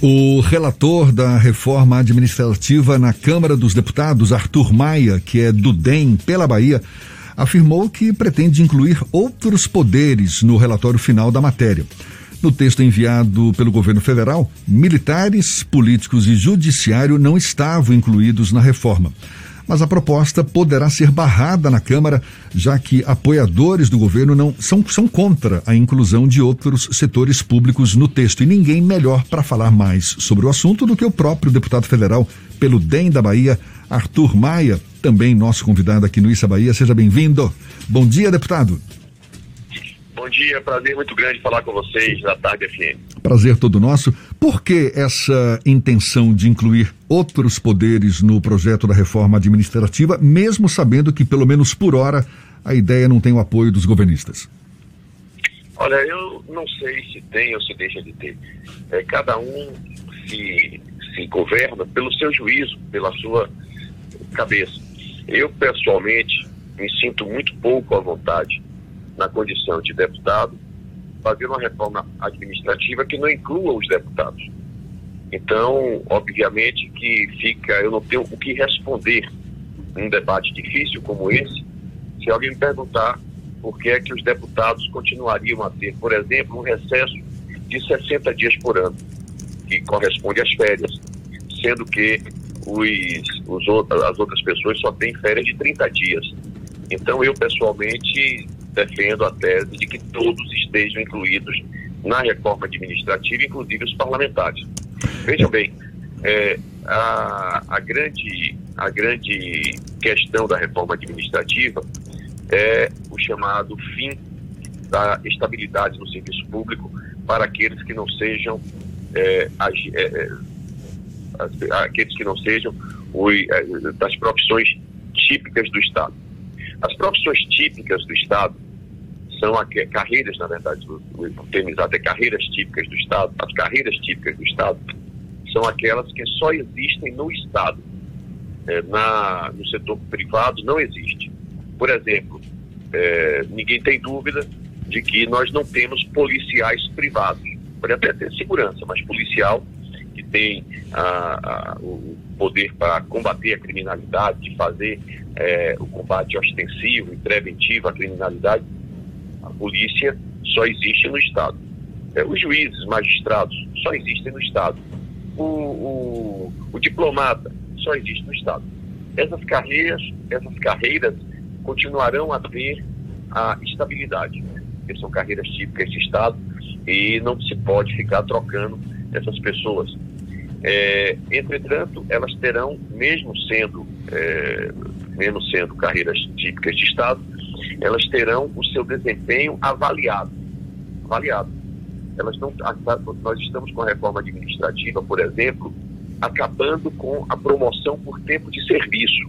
O relator da reforma administrativa na Câmara dos Deputados, Arthur Maia, que é do DEM pela Bahia, afirmou que pretende incluir outros poderes no relatório final da matéria. No texto enviado pelo governo federal, militares, políticos e judiciário não estavam incluídos na reforma mas a proposta poderá ser barrada na Câmara, já que apoiadores do governo não são, são contra a inclusão de outros setores públicos no texto. E ninguém melhor para falar mais sobre o assunto do que o próprio deputado federal pelo DEM da Bahia, Arthur Maia, também nosso convidado aqui no Issa Bahia. Seja bem-vindo. Bom dia, deputado. Bom dia, prazer muito grande falar com vocês da Tarde FM. Prazer todo nosso. Por que essa intenção de incluir outros poderes no projeto da reforma administrativa, mesmo sabendo que, pelo menos por hora, a ideia não tem o apoio dos governistas? Olha, eu não sei se tem ou se deixa de ter. É, cada um se, se governa pelo seu juízo, pela sua cabeça. Eu, pessoalmente, me sinto muito pouco à vontade na condição de deputado, fazer uma reforma administrativa que não inclua os deputados. Então, obviamente que fica, eu não tenho o que responder num debate difícil como esse, se alguém me perguntar por que é que os deputados continuariam a ter, por exemplo, um recesso de 60 dias por ano, que corresponde às férias, sendo que os, os, as outras pessoas só têm férias de 30 dias. Então, eu pessoalmente defendo a tese de que todos estejam incluídos na reforma administrativa, inclusive os parlamentares. Vejam bem, é, a, a, grande, a grande questão da reforma administrativa é o chamado fim da estabilidade no serviço público para aqueles que não sejam é, é, é aqueles que não sejam é, das profissões típicas do Estado. As profissões típicas do Estado são aqui, carreiras, na verdade, o, o termo exato é carreiras típicas do Estado. As carreiras típicas do Estado são aquelas que só existem no Estado. É, na, no setor privado não existe. Por exemplo, é, ninguém tem dúvida de que nós não temos policiais privados. Pode até ter segurança, mas policial que tem a, a, o poder para combater a criminalidade, de fazer é, o combate ostensivo e preventivo à criminalidade, a polícia só existe no Estado. É, os juízes, magistrados, só existem no Estado. O, o, o diplomata só existe no Estado. Essas carreiras, essas carreiras continuarão a ter a estabilidade, porque são carreiras típicas de Estado e não se pode ficar trocando essas pessoas. É, entretanto, elas terão, mesmo sendo, é, mesmo sendo carreiras típicas de Estado, elas terão o seu desempenho avaliado. Avaliado. Elas não, nós estamos com a reforma administrativa, por exemplo, acabando com a promoção por tempo de serviço.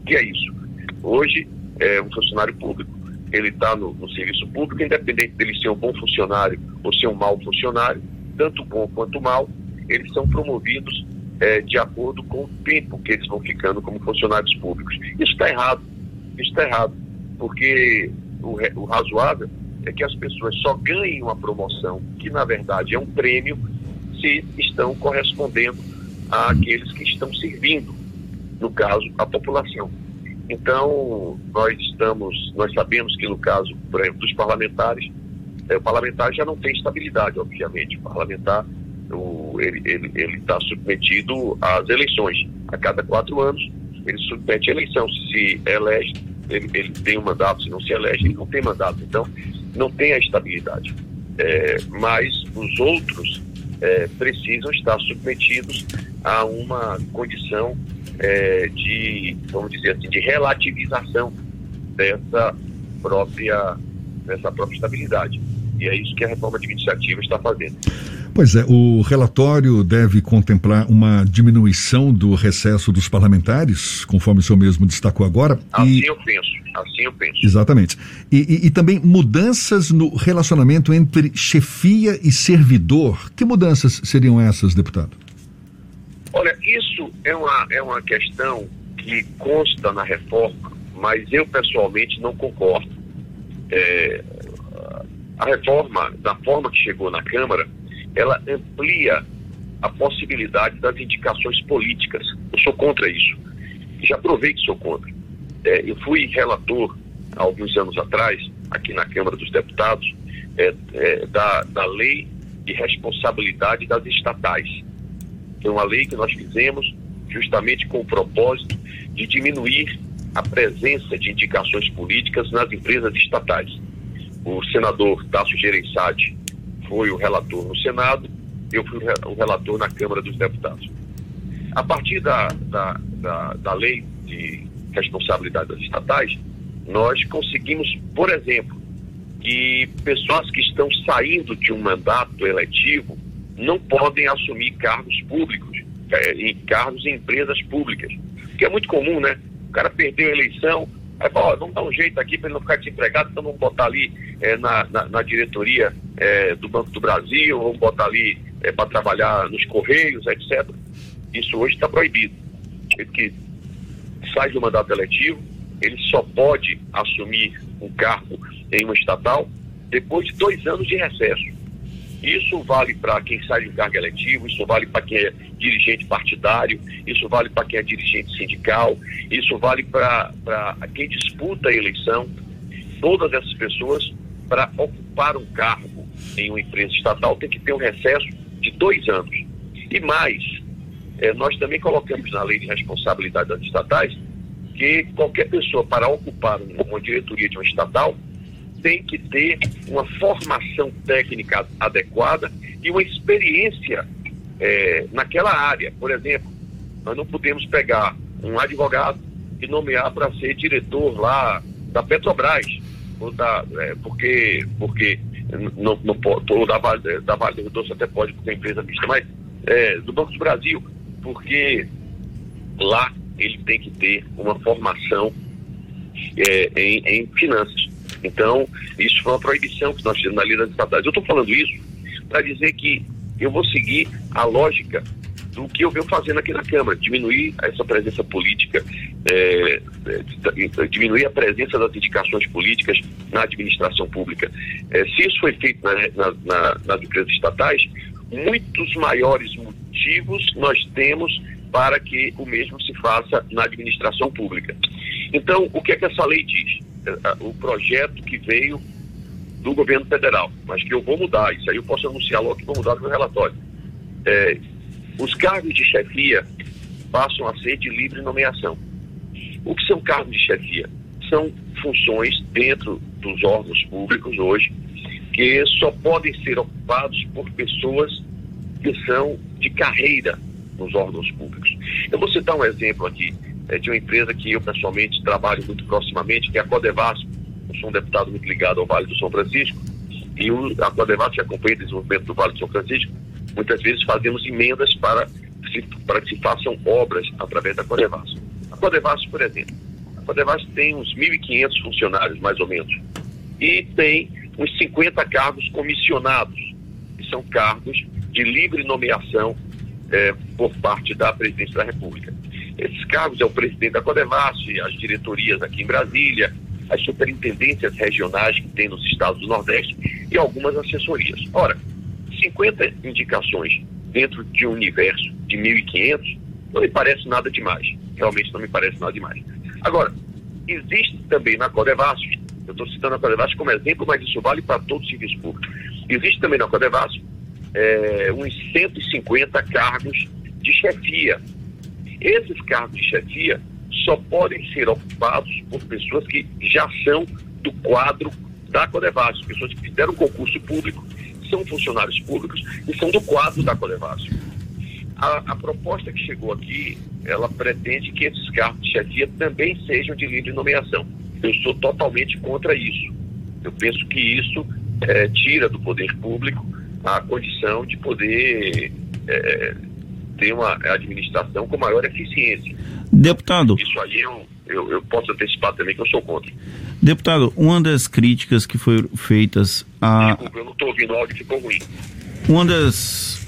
O que é isso? Hoje, é um funcionário público, ele está no, no, serviço público, independente dele ser um bom funcionário ou ser um mau funcionário, tanto bom quanto mal, eles são promovidos é, de acordo com o tempo que eles vão ficando como funcionários públicos. Isso está errado. Isso está errado porque o, o razoável é que as pessoas só ganhem uma promoção, que na verdade é um prêmio, se estão correspondendo àqueles que estão servindo, no caso, a população. Então, nós estamos, nós sabemos que no caso, por exemplo, dos parlamentares, é, o parlamentar já não tem estabilidade, obviamente. O parlamentar, o, ele está submetido às eleições. A cada quatro anos, ele submete a eleição. Se elege, ele, ele tem um mandato, se não se elege, ele não tem mandato. Então, não tem a estabilidade. É, mas os outros é, precisam estar submetidos a uma condição é, de, vamos dizer assim, de relativização dessa própria, dessa própria estabilidade. E é isso que a reforma administrativa está fazendo. Pois é, o relatório deve contemplar uma diminuição do recesso dos parlamentares, conforme o senhor mesmo destacou agora. Assim e... eu penso, assim eu penso. Exatamente. E, e, e, também mudanças no relacionamento entre chefia e servidor. Que mudanças seriam essas, deputado? Olha, isso é uma, é uma questão que consta na reforma, mas eu pessoalmente não concordo. É, a reforma, da forma que chegou na Câmara, ela amplia a possibilidade das indicações políticas. Eu sou contra isso. Já provei que sou contra. É, eu fui relator, há alguns anos atrás, aqui na Câmara dos Deputados, é, é, da, da lei de responsabilidade das estatais. Foi uma lei que nós fizemos justamente com o propósito de diminuir a presença de indicações políticas nas empresas estatais. O senador Tasso Gereissati foi o relator no Senado, eu fui o relator na Câmara dos Deputados. A partir da, da, da, da lei de responsabilidade das estatais, nós conseguimos, por exemplo, que pessoas que estão saindo de um mandato eletivo não podem assumir cargos públicos, é, em cargos em empresas públicas. Que é muito comum, né? O cara perdeu a eleição, aí fala, vamos dar um jeito aqui para ele não ficar desempregado, então vamos botar ali é, na, na, na, diretoria é, do Banco do Brasil, vamos botar ali é, para trabalhar nos Correios, etc. Isso hoje está proibido. Ele que sai do mandato eletivo, ele só pode assumir um cargo em uma estatal depois de dois anos de recesso. Isso vale para quem sai de um cargo eletivo, isso vale para quem é dirigente partidário, isso vale para quem é dirigente sindical, isso vale para quem disputa a eleição. Todas essas pessoas, para ocupar um cargo em uma empresa estatal, tem que ter um recesso de dois anos. E mais, eh, nós também colocamos na lei de responsabilidade das estatais que qualquer pessoa, para ocupar uma diretoria de uma estatal, tem que ter uma formação técnica adequada e uma experiência é, naquela área. Por exemplo, nós não podemos pegar um advogado e nomear para ser diretor lá da Petrobras, ou da, é, porque, porque não, não ou da da vale do Doce até pode, porque é empresa mista, mas é, do Banco do Brasil, porque lá ele tem que ter uma formação é, em, em finanças. Então, isso foi uma proibição que nós fizemos na lei das estatais. Eu estou falando isso para dizer que eu vou seguir a lógica do que eu venho fazendo aqui na Câmara, diminuir essa presença política, é, diminuir a presença das indicações políticas na administração pública. É, se isso foi feito na, na, na, nas empresas estatais, muitos maiores motivos nós temos para que o mesmo se faça na administração pública. Então, o que é que essa lei diz? o projeto que veio do governo federal, mas que eu vou mudar, isso aí eu posso anunciar logo que vou mudar no meu relatório. É, os cargos de chefia passam a ser de livre nomeação. O que são cargos de chefia? São funções dentro dos órgãos públicos hoje que só podem ser ocupados por pessoas que são de carreira nos órgãos públicos. Eu vou citar um exemplo aqui é, de uma empresa que eu pessoalmente trabalho muito proximamente, que é a Codevasco. Sou um deputado muito ligado ao Vale do São Francisco e o, a Codevasco que acompanha o desenvolvimento do Vale do São Francisco. Muitas vezes fazemos emendas para, se, para que se façam obras através da Codevasco. A Codevasco, por exemplo, a Codevasco tem uns 1.500 funcionários, mais ou menos, e tem uns 50 cargos comissionados, que são cargos de livre nomeação é, por parte da Presidência da República. Esses cargos é o presidente da Codevasf, as diretorias aqui em Brasília, as superintendências regionais que tem nos estados do Nordeste e algumas assessorias. Ora, 50 indicações dentro de um universo de 1.500 não me parece nada demais. Realmente não me parece nada demais. Agora, existe também na Codevasf, eu estou citando a Codevasf como exemplo, mas isso vale para todo o serviço público. Existe também na Codevasf é, uns 150 cargos de chefia esses cargos de chefia só podem ser ocupados por pessoas que já são do quadro da Codevasf, pessoas que fizeram concurso público, são funcionários públicos e são do quadro da Codevasf. A, a, proposta que chegou aqui, ela pretende que esses cargos de chefia também sejam de livre nomeação. Eu sou totalmente contra isso. Eu penso que isso é, tira do poder público a condição de poder é, ter uma administração com maior eficiência. Deputado. Isso aí eu, eu, eu posso antecipar também que eu sou contra. Deputado, uma das críticas que foram feitas a. Desculpa, eu não estou ouvindo o áudio, ficou ruim. Uma das,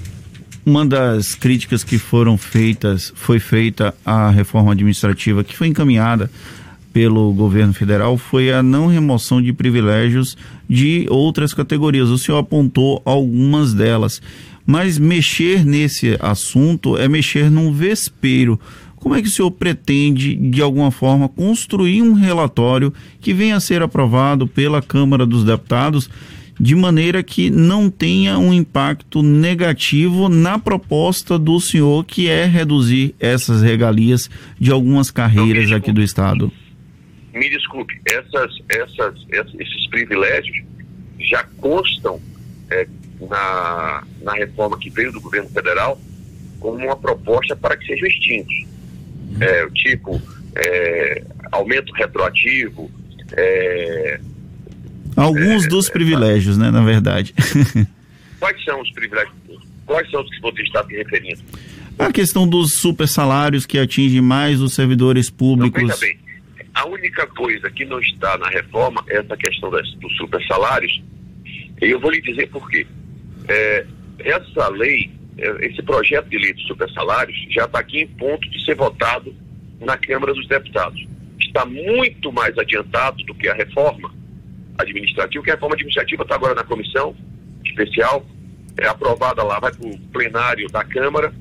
uma das críticas que foram feitas foi feita à reforma administrativa que foi encaminhada pelo governo federal foi a não remoção de privilégios de outras categorias. O senhor apontou algumas delas mas mexer nesse assunto é mexer num vespeiro. Como é que o senhor pretende, de alguma forma, construir um relatório que venha a ser aprovado pela Câmara dos Deputados de maneira que não tenha um impacto negativo na proposta do senhor, que é reduzir essas regalias de algumas carreiras aqui do Estado? Me desculpe, essas, essas, esses privilégios já constam é, na, na reforma que veio do governo federal como uma proposta para que sejam extintos. É, tipo, é, aumento retroativo, é, Alguns é, dos é, privilégios, né, na verdade. Quais são os privilégios? Quais são os que você está se referindo? A questão dos super salários que atinge mais os servidores públicos. Não, bem, a única coisa que não está na reforma é essa questão das, dos super salários. E eu vou lhe dizer por quê. É, essa lei, é, esse projeto de lei de super salários já está aqui em ponto de ser votado na Câmara dos Deputados. Está muito mais adiantado do que a reforma administrativo, que a reforma administrativa está agora na comissão especial, é aprovada lá, vai para o plenário da Câmara,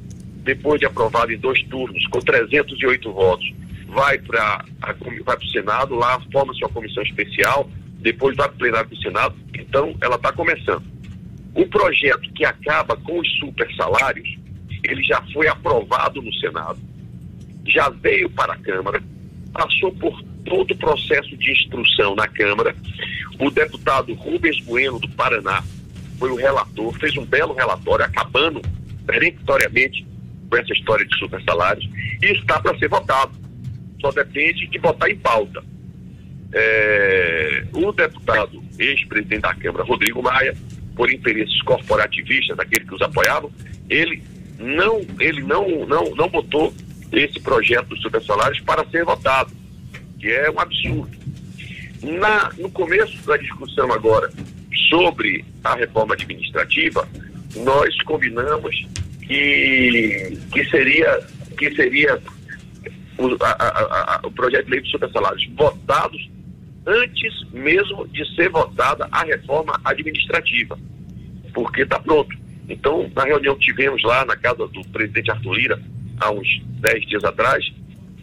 depois de aprovada em dois turnos, com 308 votos, vai para o Senado, lá forma-se uma comissão especial, depois vai para o plenário do Senado, então ela está começando. O projeto que acaba com os super salários, ele já foi aprovado no Senado, já veio para a Câmara, passou por todo o processo de instrução na Câmara. O deputado Rubens Bueno, do Paraná, foi o relator, fez um belo relatório, acabando peremptoriamente com essa história de super salários, e está para ser votado. Só depende de botar em pauta. É, o deputado, ex-presidente da Câmara, Rodrigo Maia, por interesses corporativistas, daqueles que os apoiavam, ele não, ele não, não, não botou esse projeto dos super salários para ser votado que é um absurdo. Na, no começo da discussão agora sobre a reforma administrativa, nós combinamos que, que seria, que seria o, a, a, a, o projeto de lei de supersalários votados antes mesmo de ser votada a reforma administrativa, porque está pronto. Então, na reunião que tivemos lá na casa do presidente Arthur Lira, há uns 10 dias atrás,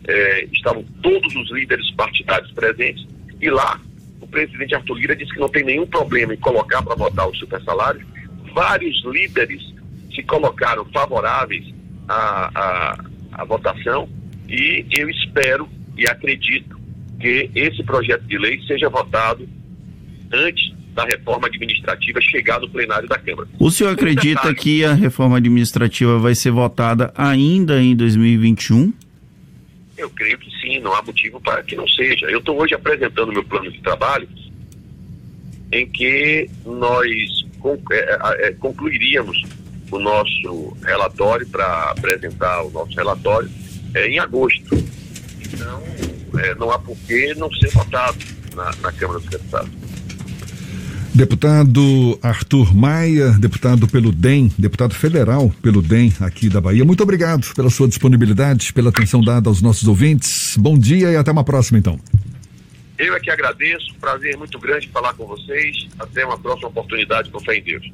é, estavam todos os líderes partidários presentes, e lá o presidente Arthur Lira disse que não tem nenhum problema em colocar para votar os super salários. Vários líderes se colocaram favoráveis à, à, à votação e eu espero e acredito que esse projeto de lei seja votado antes da reforma administrativa chegar no plenário da Câmara. O senhor acredita que a reforma administrativa vai ser votada ainda em 2021? Eu creio que sim, não há motivo para que não seja. Eu estou hoje apresentando meu plano de trabalho em que nós é, é, concluiríamos o nosso relatório para apresentar o nosso relatório é, em agosto. Então, é, não há por que não ser votado na, na Câmara dos Deputados. Deputado Arthur Maia, deputado pelo DEM, deputado federal pelo DEM aqui da Bahia. Muito obrigado pela sua disponibilidade, pela atenção dada aos nossos ouvintes. Bom dia e até uma próxima, então. Eu é que agradeço, prazer muito grande falar com vocês. Até uma próxima oportunidade, com fé em Deus.